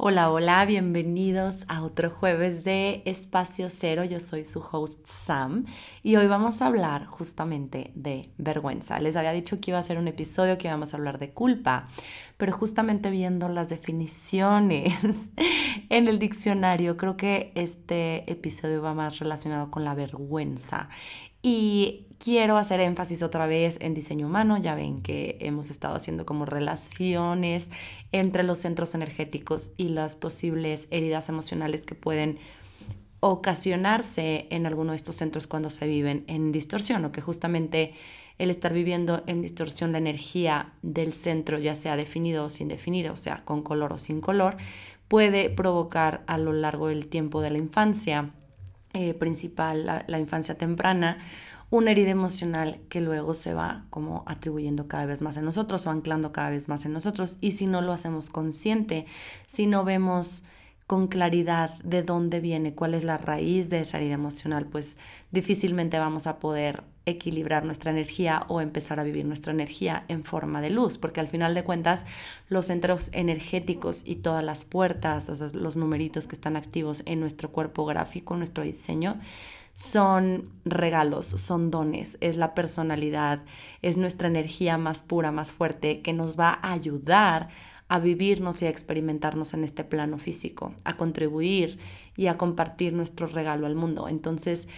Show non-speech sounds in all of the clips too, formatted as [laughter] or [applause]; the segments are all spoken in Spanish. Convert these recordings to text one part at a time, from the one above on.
Hola, hola, bienvenidos a otro jueves de Espacio Cero. Yo soy su host Sam y hoy vamos a hablar justamente de vergüenza. Les había dicho que iba a ser un episodio que íbamos a hablar de culpa, pero justamente viendo las definiciones [laughs] en el diccionario, creo que este episodio va más relacionado con la vergüenza. Y quiero hacer énfasis otra vez en diseño humano. Ya ven que hemos estado haciendo como relaciones entre los centros energéticos y las posibles heridas emocionales que pueden ocasionarse en alguno de estos centros cuando se viven en distorsión o que justamente el estar viviendo en distorsión la energía del centro, ya sea definido o sin definir, o sea, con color o sin color, puede provocar a lo largo del tiempo de la infancia eh, principal, la infancia temprana, una herida emocional que luego se va como atribuyendo cada vez más en nosotros o anclando cada vez más en nosotros. Y si no lo hacemos consciente, si no vemos con claridad de dónde viene, cuál es la raíz de esa herida emocional, pues difícilmente vamos a poder equilibrar nuestra energía o empezar a vivir nuestra energía en forma de luz, porque al final de cuentas los centros energéticos y todas las puertas, los numeritos que están activos en nuestro cuerpo gráfico, nuestro diseño, son regalos, son dones, es la personalidad, es nuestra energía más pura, más fuerte, que nos va a ayudar a vivirnos y a experimentarnos en este plano físico, a contribuir y a compartir nuestro regalo al mundo. Entonces,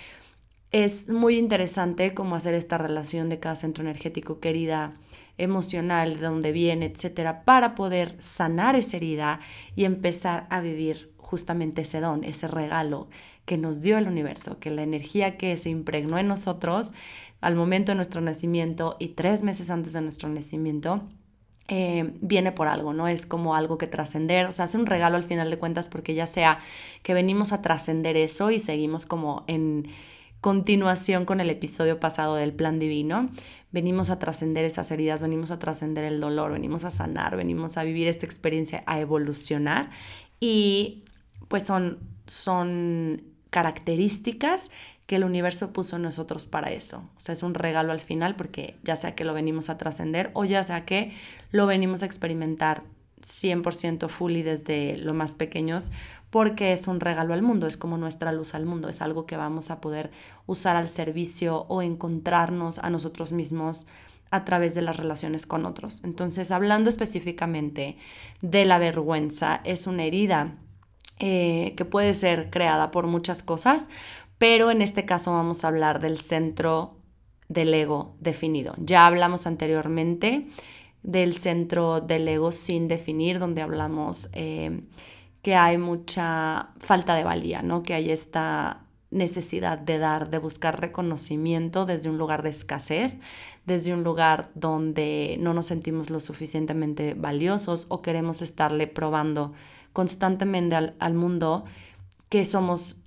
es muy interesante cómo hacer esta relación de cada centro energético, querida, emocional, de dónde viene, etcétera, para poder sanar esa herida y empezar a vivir justamente ese don, ese regalo que nos dio el universo, que la energía que se impregnó en nosotros al momento de nuestro nacimiento y tres meses antes de nuestro nacimiento, eh, viene por algo, ¿no? Es como algo que trascender, o sea, hace un regalo al final de cuentas porque ya sea que venimos a trascender eso y seguimos como en continuación con el episodio pasado del plan divino, venimos a trascender esas heridas, venimos a trascender el dolor, venimos a sanar, venimos a vivir esta experiencia, a evolucionar y pues son, son características que el universo puso nosotros para eso. O sea, es un regalo al final porque ya sea que lo venimos a trascender o ya sea que lo venimos a experimentar 100% fully desde lo más pequeños porque es un regalo al mundo, es como nuestra luz al mundo, es algo que vamos a poder usar al servicio o encontrarnos a nosotros mismos a través de las relaciones con otros. Entonces, hablando específicamente de la vergüenza, es una herida eh, que puede ser creada por muchas cosas, pero en este caso vamos a hablar del centro del ego definido. Ya hablamos anteriormente del centro del ego sin definir, donde hablamos eh, que hay mucha falta de valía, ¿no? Que hay esta necesidad de dar, de buscar reconocimiento desde un lugar de escasez, desde un lugar donde no nos sentimos lo suficientemente valiosos o queremos estarle probando constantemente al, mundo que somos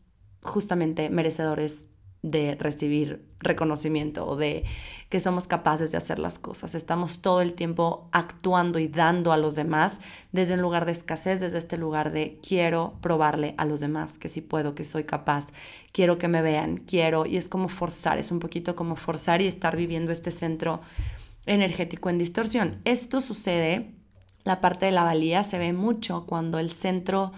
justamente merecedores de recibir reconocimiento o de que somos capaces de hacer las cosas. Estamos todo el tiempo actuando y dando a los demás desde un lugar de escasez, desde este lugar de quiero probarle a los demás que sí puedo, que soy capaz, quiero que me vean, quiero, y es como forzar, es un poquito como forzar y estar viviendo este centro energético en distorsión. Esto sucede la parte de la valía se ve mucho cuando el centro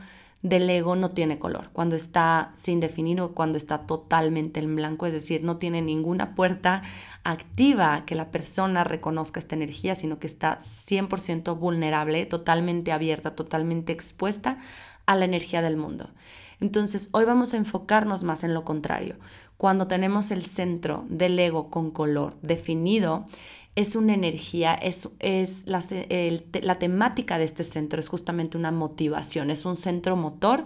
del ego no tiene color, cuando está sin definir o cuando está totalmente en blanco, es decir, no tiene ninguna puerta activa que la persona reconozca esta energía, sino que está 100% vulnerable, totalmente abierta, totalmente expuesta a la energía del mundo. Entonces, hoy vamos a enfocarnos más en lo contrario. Cuando tenemos el centro del ego con color definido, es una energía, es, es la, la, temática de este centro es justamente una motivación, es un centro motor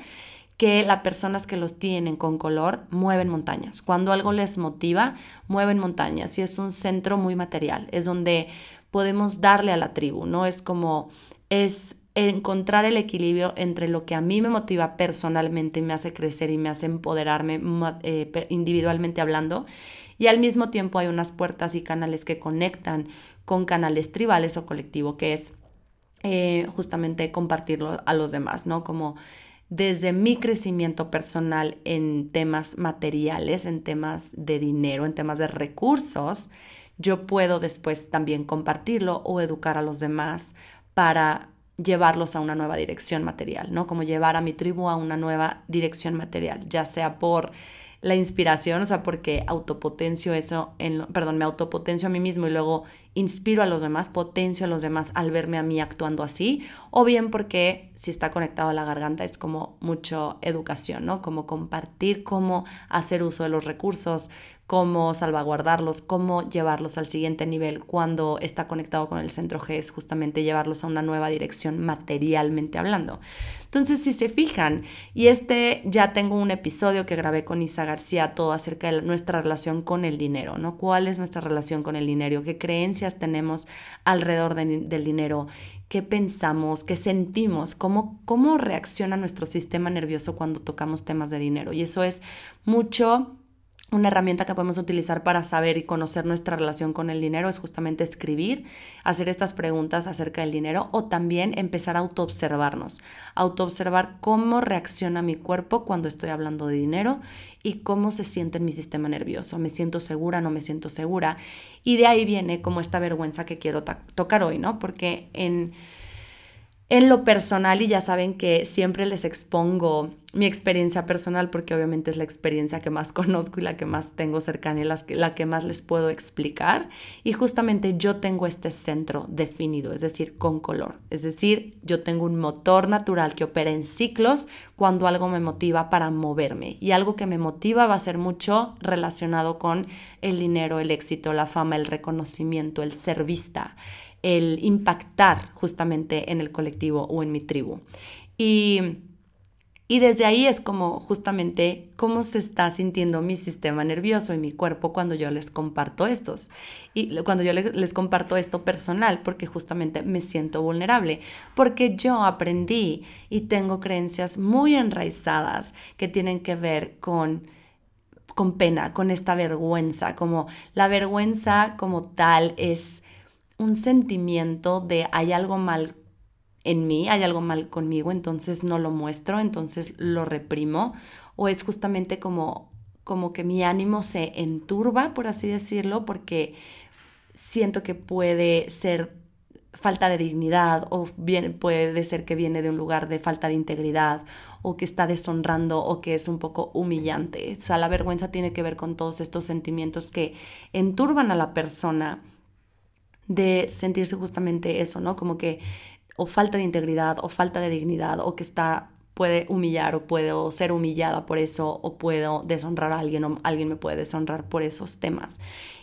que las personas que los tienen con color mueven montañas. Cuando algo les motiva, mueven montañas y es un centro muy material, es donde podemos darle a la tribu, ¿no? Es como, es encontrar el equilibrio entre lo que a mí me motiva personalmente y me hace crecer y me hace empoderarme eh, individualmente hablando y al mismo tiempo hay unas puertas y canales que conectan con canales tribales o colectivo, que es eh, justamente compartirlo a los demás, ¿no? Como desde mi crecimiento personal en temas materiales, en temas de dinero, en temas de recursos, yo puedo después también compartirlo o educar a los demás para llevarlos a una nueva dirección material, ¿no? Como llevar a mi tribu a una nueva dirección material, ya sea por la inspiración, o sea, porque autopotencio eso, en, perdón, me autopotencio a mí mismo y luego inspiro a los demás, potencio a los demás al verme a mí actuando así, o bien porque si está conectado a la garganta es como mucho educación, ¿no? Como compartir cómo hacer uso de los recursos, cómo salvaguardarlos, cómo llevarlos al siguiente nivel cuando está conectado con el centro G, es justamente llevarlos a una nueva dirección materialmente hablando. Entonces, si se fijan, y este ya tengo un episodio que grabé con Isa García, todo acerca de nuestra relación con el dinero, ¿no? ¿Cuál es nuestra relación con el dinero? ¿Qué creencias tenemos alrededor del dinero? qué pensamos, qué sentimos, cómo, cómo reacciona nuestro sistema nervioso cuando tocamos temas de dinero. Y eso es mucho una herramienta que podemos utilizar para saber y conocer nuestra relación con el dinero es justamente escribir, hacer estas preguntas acerca del dinero o también empezar a autoobservarnos, autoobservar cómo reacciona mi cuerpo cuando estoy hablando de dinero y cómo se siente en mi sistema nervioso. ¿Me siento segura? ¿No me siento segura? Y de ahí viene como esta vergüenza que quiero tocar hoy, ¿no? Porque en en lo personal, y ya saben que siempre les expongo mi experiencia personal porque obviamente es la experiencia que más [laughs] conozco y la que más tengo cercana y la que más les puedo explicar. Y justamente yo tengo este centro definido, es decir, con color. Es decir, yo tengo un motor natural que opera en ciclos cuando algo me motiva para moverme. Y algo que me motiva va a ser mucho relacionado con el dinero, el éxito, la fama, el reconocimiento, el ser vista el impactar justamente en el colectivo o en mi tribu. Y, y desde ahí es como justamente cómo se está sintiendo mi sistema nervioso y mi cuerpo cuando yo les comparto estos. Y cuando yo les, les comparto esto personal, porque justamente me siento vulnerable, porque yo aprendí y tengo creencias muy enraizadas que tienen que ver con con pena, con esta vergüenza, como la vergüenza como tal es un sentimiento de hay algo mal en mí, hay algo mal conmigo, entonces no lo muestro, entonces lo reprimo, o es justamente como, como que mi ánimo se enturba, por así decirlo, porque siento que puede ser falta de dignidad o bien, puede ser que viene de un lugar de falta de integridad o que está deshonrando o que es un poco humillante. O sea, la vergüenza tiene que ver con todos estos sentimientos que enturban a la persona de sentirse justamente eso, ¿no? Como que o falta de integridad o falta de dignidad o que está puede humillar o puedo ser humillada por eso o puedo deshonrar a alguien o alguien me puede deshonrar por esos temas.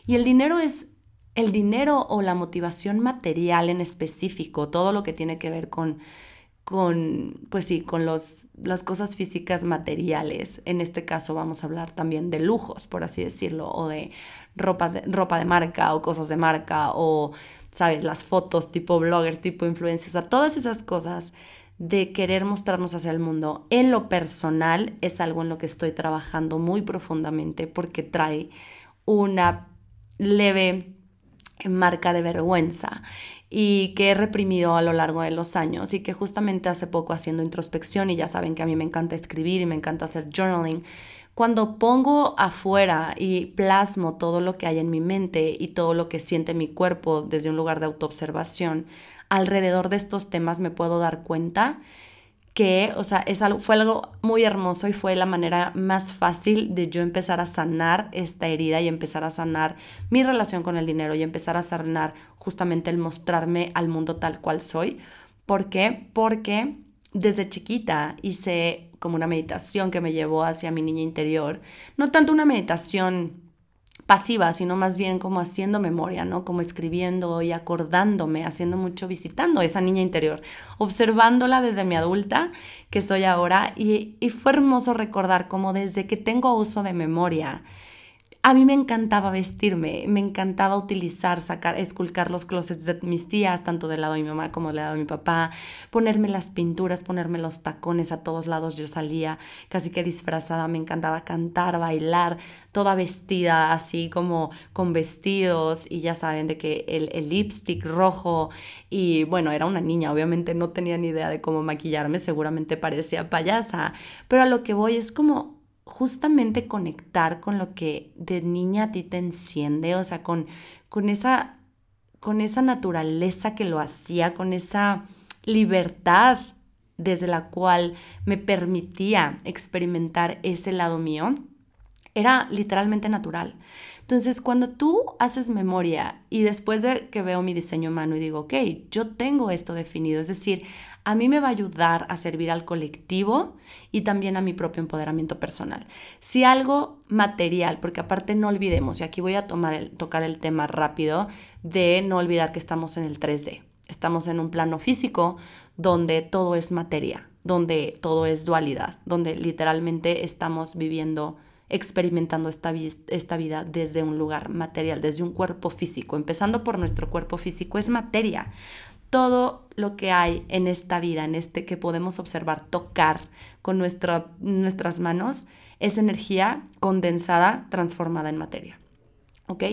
Y el dinero es el dinero o la motivación material en específico, todo lo que tiene que ver con con, pues sí, con los, las cosas físicas materiales. En este caso vamos a hablar también de lujos, por así decirlo, o de, ropas ropa de marca o cosas de marca o, sabes, las fotos tipo bloggers, tipo influencers, o sea, todas esas cosas de querer mostrarnos hacia el mundo. En lo personal es algo en lo que estoy trabajando muy profundamente porque trae una leve marca de vergüenza y que he reprimido a lo largo de los años y que justamente hace poco haciendo introspección y ya saben que a mí me encanta escribir y me encanta hacer journaling, cuando pongo afuera y plasmo todo lo que hay en mi mente y todo lo que siente mi cuerpo desde un lugar de autoobservación, alrededor de estos temas me puedo dar cuenta que, o sea, es algo, fue algo muy hermoso y fue la manera más fácil de yo empezar a sanar esta herida y empezar a sanar mi relación con el dinero y empezar a sanar justamente el mostrarme al mundo tal cual soy. ¿Por qué? Porque desde chiquita hice como una meditación que me llevó hacia mi niña interior. No tanto una meditación pasiva, sino más bien como haciendo memoria, ¿no? Como escribiendo y acordándome, haciendo mucho, visitando esa niña interior, observándola desde mi adulta, que soy ahora, y, y fue hermoso recordar como desde que tengo uso de memoria, a mí me encantaba vestirme, me encantaba utilizar, sacar, esculcar los closets de mis tías, tanto del lado de mi mamá como del lado de mi papá, ponerme las pinturas, ponerme los tacones a todos lados. Yo salía casi que disfrazada, me encantaba cantar, bailar, toda vestida así como con vestidos y ya saben de que el, el lipstick rojo y bueno, era una niña, obviamente no tenía ni idea de cómo maquillarme, seguramente parecía payasa, pero a lo que voy es como justamente conectar con lo que de niña a ti te enciende, o sea, con, con, esa, con esa naturaleza que lo hacía, con esa libertad desde la cual me permitía experimentar ese lado mío, era literalmente natural. Entonces, cuando tú haces memoria y después de que veo mi diseño humano y digo, ok, yo tengo esto definido, es decir, a mí me va a ayudar a servir al colectivo y también a mi propio empoderamiento personal. Si algo material, porque aparte no olvidemos, y aquí voy a tocar el tema rápido de no olvidar que estamos en el 3D. Estamos en un plano físico donde todo es materia, donde todo es dualidad, donde literalmente estamos viviendo, experimentando esta vida desde un lugar material, desde un cuerpo físico. Empezando por nuestro cuerpo físico es materia. Todo lo que hay en esta vida, en este que podemos observar, tocar con nuestras manos, es energía condensada, transformada en materia. ¿Ok?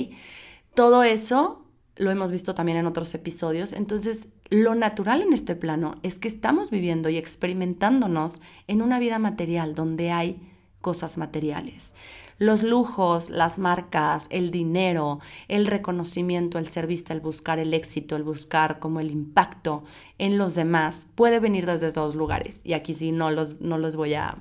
Todo eso lo hemos visto también en otros episodios. Entonces, lo natural en este plano es que estamos viviendo y experimentándonos en una vida material donde hay cosas materiales. Los lujos, las marcas, el dinero, el reconocimiento, el ser vista, el buscar el éxito, el buscar como el impacto en los demás puede venir desde dos lugares. Y aquí sí no los, no los voy a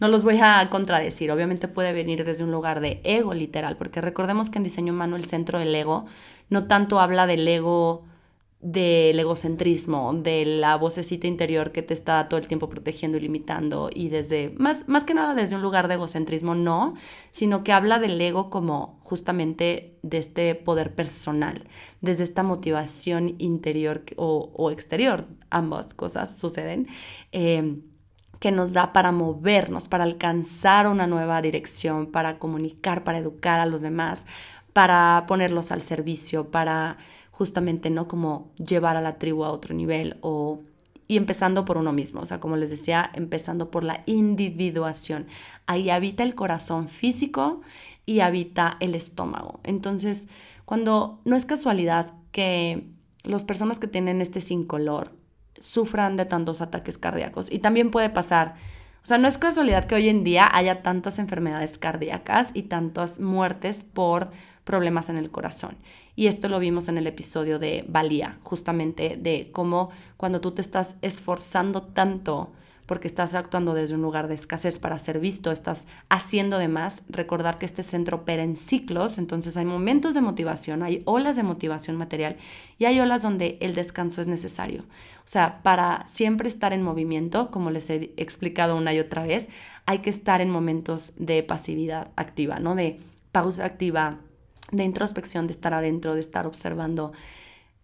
no los voy a contradecir, obviamente puede venir desde un lugar de ego literal, porque recordemos que en diseño humano el centro del ego no tanto habla del ego, del egocentrismo, de la vocecita interior que te está todo el tiempo protegiendo y limitando y desde, más, más que nada desde un lugar de egocentrismo, no, sino que habla del ego como justamente de este poder personal, desde esta motivación interior o, exterior, ambas cosas suceden. Eh, que nos da para movernos, para alcanzar una nueva dirección, para comunicar, para educar a los demás, para ponerlos al servicio, para justamente, ¿no? Como llevar a la tribu a otro nivel o y empezando por uno mismo, o sea, como les decía, empezando por la individuación. Ahí habita el corazón físico y habita el estómago. Entonces, cuando no es casualidad que las personas que tienen este sin color sufran de tantos ataques cardíacos y también puede pasar o sea, no es casualidad que hoy en día haya tantas enfermedades cardíacas y tantas muertes por problemas en el corazón. Y esto lo vimos en el episodio de Valía, justamente de cómo cuando tú te estás esforzando tanto porque estás actuando desde un lugar de escasez para ser visto, estás haciendo de más, recordar que este centro opera en ciclos, entonces hay momentos de motivación, hay olas de motivación material y hay olas donde el descanso es necesario. O sea, para siempre estar en movimiento, como les he explicado una y otra vez, hay que estar en momentos de pasividad activa, ¿no? De pausa activa, de introspección, de estar adentro, de estar observando,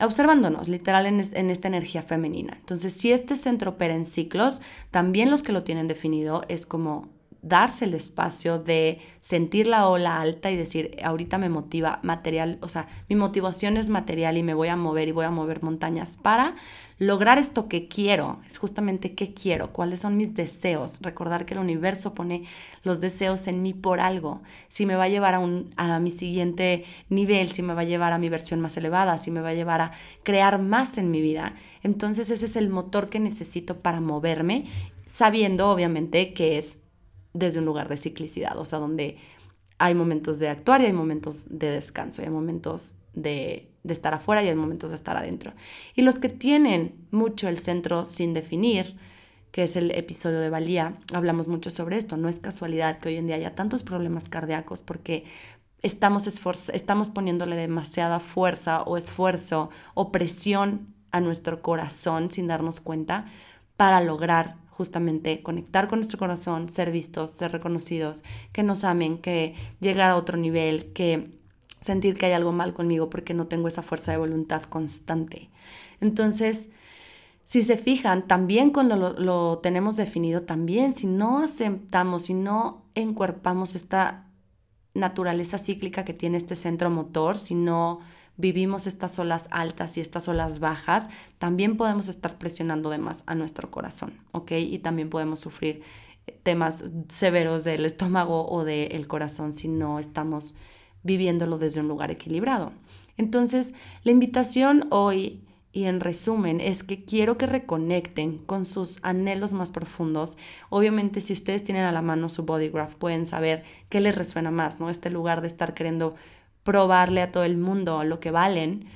observándonos, literal, en, en, esta energía femenina. Entonces, si este centro opera en ciclos, también los que lo tienen definido es como darse el espacio de sentir la ola alta y decir, ahorita me motiva material, o sea, mi motivación es material y me voy a mover y voy a mover montañas para lograr esto que quiero. Es justamente qué quiero, cuáles son mis deseos. Recordar que el universo pone los deseos en mí por algo. Si me va a llevar a, un, a mi siguiente nivel, si me va a llevar a mi versión más elevada, si me va a llevar a crear más en mi vida. Entonces ese es el motor que necesito para moverme, sabiendo obviamente que es desde un lugar de ciclicidad, o sea, donde hay momentos de actuar y hay momentos de descanso, y hay momentos de, estar afuera y hay momentos de estar adentro. Y los que tienen mucho el centro sin definir, que es el episodio de Valía, hablamos mucho sobre esto. No es casualidad que hoy en día haya tantos problemas cardíacos porque estamos, estamos poniéndole demasiada fuerza o esfuerzo o presión a nuestro corazón sin darnos cuenta para lograr justamente conectar con nuestro corazón, ser vistos, ser reconocidos, que nos amen, que llegar a otro nivel, que sentir que hay algo mal conmigo porque no tengo esa fuerza de voluntad constante. Entonces, si se fijan, también cuando lo, lo tenemos definido, también si no aceptamos, si no encuerpamos esta naturaleza cíclica que tiene este centro motor, si no vivimos estas olas altas y estas olas bajas, también podemos estar presionando de más a nuestro corazón, ¿ok? Y también podemos sufrir temas severos del estómago o del corazón si no estamos viviéndolo desde un lugar equilibrado. Entonces, la invitación hoy y en resumen es que quiero que reconecten con sus anhelos más profundos. Obviamente si ustedes tienen a la mano su body graph pueden saber qué les resuena más, ¿no? Este lugar de estar queriendo probarle a todo el mundo lo que valen,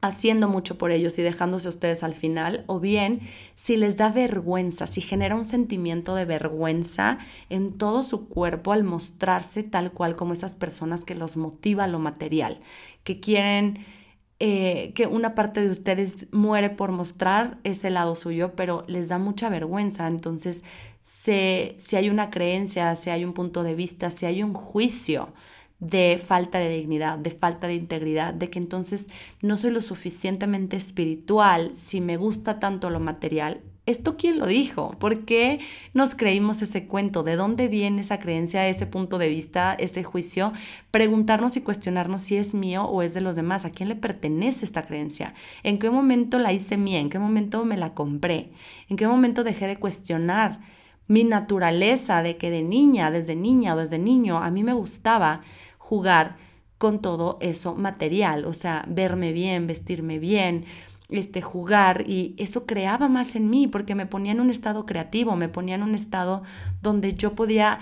haciendo mucho por ellos y dejándose ustedes al final, o bien si les da vergüenza, si genera un sentimiento de vergüenza en todo su cuerpo al mostrarse tal cual como esas personas que los motiva lo material, que quieren eh, que una parte de ustedes muere por mostrar ese lado suyo, pero les da mucha vergüenza. Entonces, si hay una creencia, si hay un punto de vista, si hay un juicio, de falta de dignidad, de falta de integridad, de que entonces no soy lo suficientemente espiritual si me gusta tanto lo material. ¿Esto quién lo dijo? ¿Por qué nos creímos ese cuento? ¿De dónde viene esa creencia, ese punto de vista, ese juicio? Preguntarnos y cuestionarnos si es mío o es de los demás. ¿A quién le pertenece esta creencia? ¿En qué momento la hice mía? ¿En qué momento me la compré? ¿En qué momento dejé de cuestionar mi naturaleza de que de niña, desde niña o desde niño, a mí me gustaba jugar con todo eso material, o sea, verme bien, vestirme bien, este, jugar y eso creaba más en mí porque me ponía en un estado creativo, me ponía en un estado donde yo podía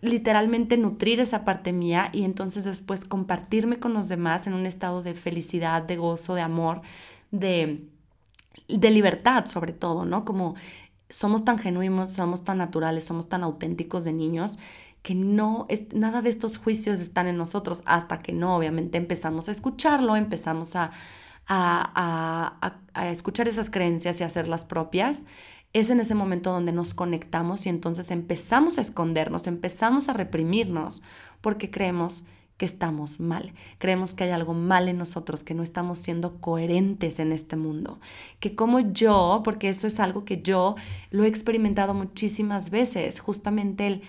literalmente nutrir esa parte mía y entonces después compartirme con los demás en un estado de felicidad, de gozo, de amor, de, de libertad sobre todo, ¿no? Como somos tan genuinos, somos tan naturales, somos tan auténticos de niños que no, es, nada de estos juicios están en nosotros hasta que no, obviamente empezamos a escucharlo, empezamos a, a, a, escuchar esas creencias y hacerlas propias. Es en ese momento donde nos conectamos y entonces empezamos a escondernos, empezamos a reprimirnos porque creemos que estamos mal. Creemos que hay algo mal en nosotros, que no estamos siendo coherentes en este mundo. Que como yo, porque eso es algo que yo lo he experimentado muchísimas veces, justamente el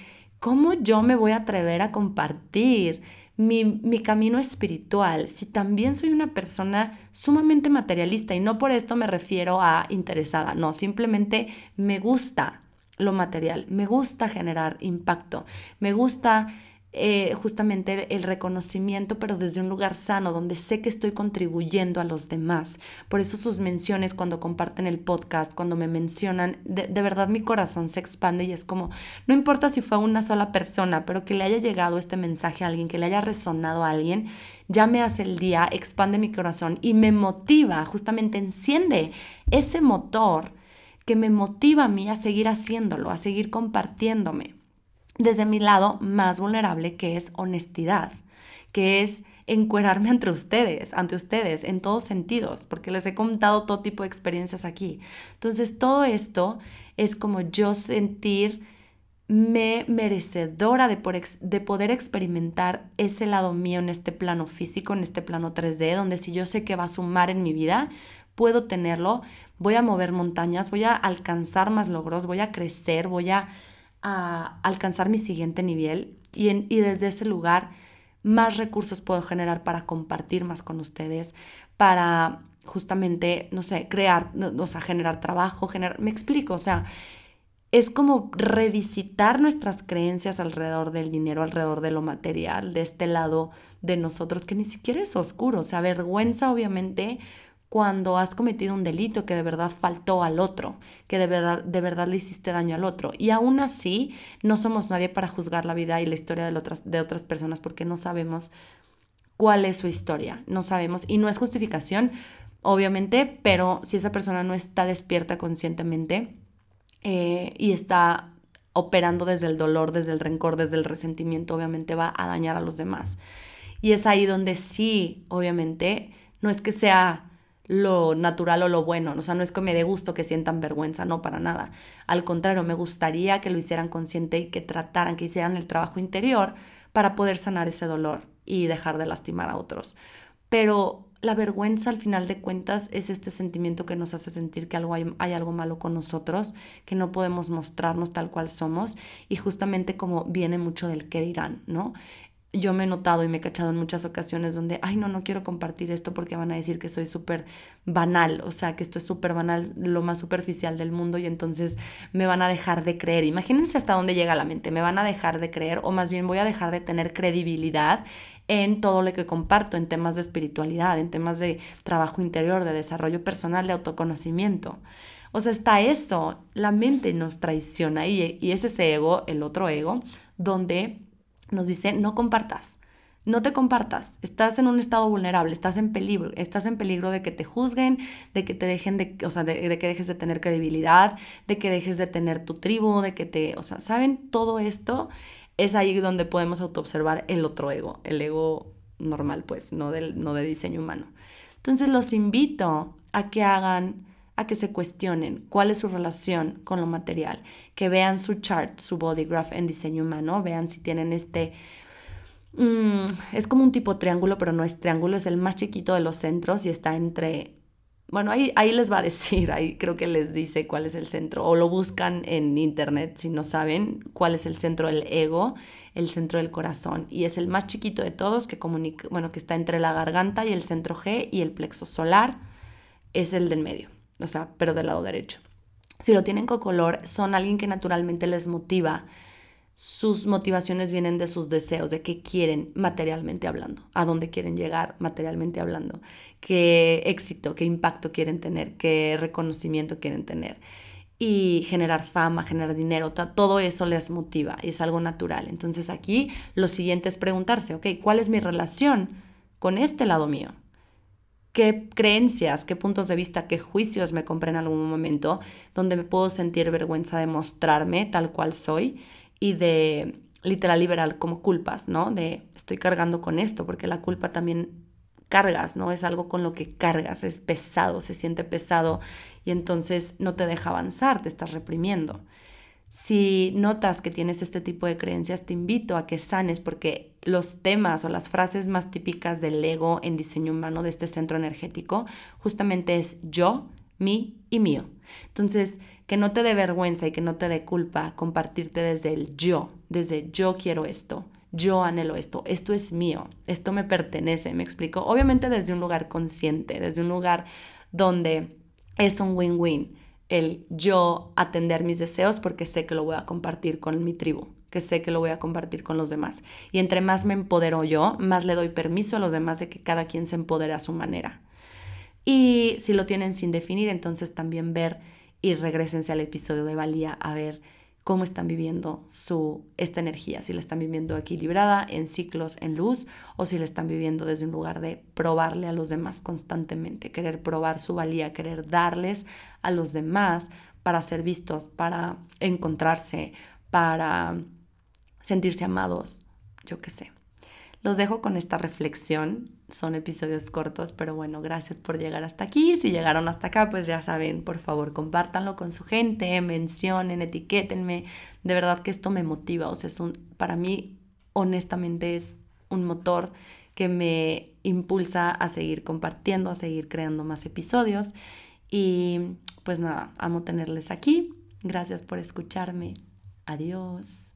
¿cómo yo me voy a atrever a compartir mi, camino espiritual si también soy una persona sumamente materialista? Y no por esto me refiero a interesada, no, simplemente me gusta lo material, me gusta generar impacto, me gusta eh, justamente el reconocimiento, pero desde un lugar sano, donde sé que estoy contribuyendo a los demás. Por eso sus menciones cuando comparten el podcast, cuando me mencionan, de, de verdad mi corazón se expande y es como, no importa si fue una sola persona, pero que le haya llegado este mensaje a alguien, que le haya resonado a alguien, ya me hace el día, expande mi corazón y me motiva, justamente enciende ese motor que me motiva a mí a seguir haciéndolo, a seguir compartiéndome desde mi lado más vulnerable, que es honestidad, que es encuerarme [laughs] ante ustedes, ante ustedes, en todos sentidos, porque les he contado todo tipo de experiencias aquí. Entonces, todo esto es como yo sentirme merecedora de, de poder experimentar ese lado mío en este plano físico, en este plano 3D, donde si yo sé que va a sumar en mi vida, puedo tenerlo, voy a mover montañas, voy a alcanzar más logros, voy a crecer, voy a a alcanzar mi siguiente nivel y, y desde ese lugar más recursos puedo generar para compartir más con ustedes, para justamente, no sé, crear, o sea, generar trabajo, generar, me explico, o sea, es como revisitar nuestras creencias alrededor del dinero, alrededor de lo material, de este lado de nosotros que ni siquiera es oscuro, o sea, vergüenza obviamente cuando has cometido un delito que de verdad faltó al otro, que de verdad, de verdad le hiciste daño al otro. Y aún así, no somos nadie para juzgar la vida y la historia de otras, de otras personas porque no sabemos cuál es su historia, no sabemos. Y no es justificación, obviamente, pero si esa persona no está despierta conscientemente eh, y está operando desde el dolor, desde el rencor, desde el resentimiento, obviamente va a dañar a los demás. Y es ahí donde sí, obviamente, no es que sea lo natural o lo bueno. O sea, no es que me dé gusto que sientan vergüenza, no, para nada. Al contrario, me gustaría que lo hicieran consciente y que trataran, que hicieran el trabajo interior para poder sanar ese dolor y dejar de lastimar a otros. Pero la vergüenza al final de cuentas es este sentimiento que nos hace sentir que algo hay, hay, algo malo con nosotros, que no podemos mostrarnos tal cual somos y justamente como viene mucho del qué dirán, ¿no? Yo me he notado y me he cachado en muchas ocasiones donde, ay, no, no quiero compartir esto porque van a decir que soy súper banal, o sea, que esto es súper banal, lo más superficial del mundo y entonces me van a dejar de creer. Imagínense hasta dónde llega la mente, me van a dejar de creer o más bien voy a dejar de tener credibilidad en todo lo que comparto, en temas de espiritualidad, en temas de trabajo interior, de desarrollo personal, de autoconocimiento. O sea, está eso, la mente nos traiciona y, y es ese ego, el otro ego, donde nos dice, no compartas, no te compartas, estás en un estado vulnerable, estás en peligro, estás en peligro de que te juzguen, de que te dejen de, o sea, de, que dejes de tener credibilidad, de que dejes de tener tu tribu, de que te, o sea, ¿saben? Todo esto es ahí donde podemos autoobservar el otro ego, el ego normal, pues, no, del, no de diseño humano. Entonces los invito a que hagan, a que se cuestionen cuál es su relación con lo material, que vean su chart, su body graph en diseño humano, vean si tienen este Mm, es como un tipo triángulo, pero no es triángulo, es el más chiquito de los centros y está entre... Bueno, ahí, ahí les va a decir, ahí creo que les dice cuál es el centro, o lo buscan en internet si no saben cuál es el centro del ego, el centro del corazón, y es el más chiquito de todos que comunica, bueno, que está entre la garganta y el centro G y el plexo solar, es el del medio, o sea, pero del lado derecho. Si lo tienen con color, son alguien que naturalmente les motiva, sus motivaciones vienen de sus deseos, de qué quieren materialmente hablando, a dónde quieren llegar materialmente hablando, qué éxito, qué impacto quieren tener, qué reconocimiento quieren tener. Y generar fama, generar dinero, todo eso les motiva, es algo natural. Entonces aquí lo siguiente es preguntarse, ok, ¿cuál es mi relación con este lado mío? Qué creencias, qué puntos de vista, qué juicios me compré en algún momento donde me puedo sentir vergüenza de mostrarme tal cual soy y de literal liberal como culpas, ¿no? De estoy cargando con esto, porque la culpa también cargas, ¿no? Es algo con lo que cargas, es pesado, se siente pesado y entonces no te deja avanzar, te estás reprimiendo. Si notas que tienes este tipo de creencias, te invito a que sanes porque los temas o las frases más típicas del ego en diseño humano de este centro energético justamente es yo, mí y mío. Entonces, que no te dé vergüenza y que no te dé culpa compartirte desde el yo, desde yo quiero esto, yo anhelo esto, esto es mío, esto me pertenece, me explico. Obviamente desde un lugar consciente, desde un lugar donde es un win-win el yo atender mis deseos porque sé que lo voy a compartir con mi tribu, que sé que lo voy a compartir con los demás. Y entre más me empodero yo, más le doy permiso a los demás de que cada quien se empodere a su manera. Y si lo tienen sin definir, entonces también ver y regresense al episodio de valía a ver cómo están viviendo su, esta energía, si la están viviendo equilibrada, en ciclos, en luz, o si la están viviendo desde un lugar de probarle a los demás constantemente, querer probar su valía, querer darles a los demás para ser vistos, para encontrarse, para sentirse amados, yo qué sé. Los dejo con esta reflexión. Son episodios cortos, pero bueno, gracias por llegar hasta aquí. Si llegaron hasta acá, pues ya saben, por favor, compártanlo con su gente, mencionen, etiquétenme. De verdad que esto me motiva. O sea, es un, para mí, honestamente, es un motor que me impulsa a seguir compartiendo, a seguir creando más episodios. Y pues nada, amo tenerles aquí. Gracias por escucharme. Adiós.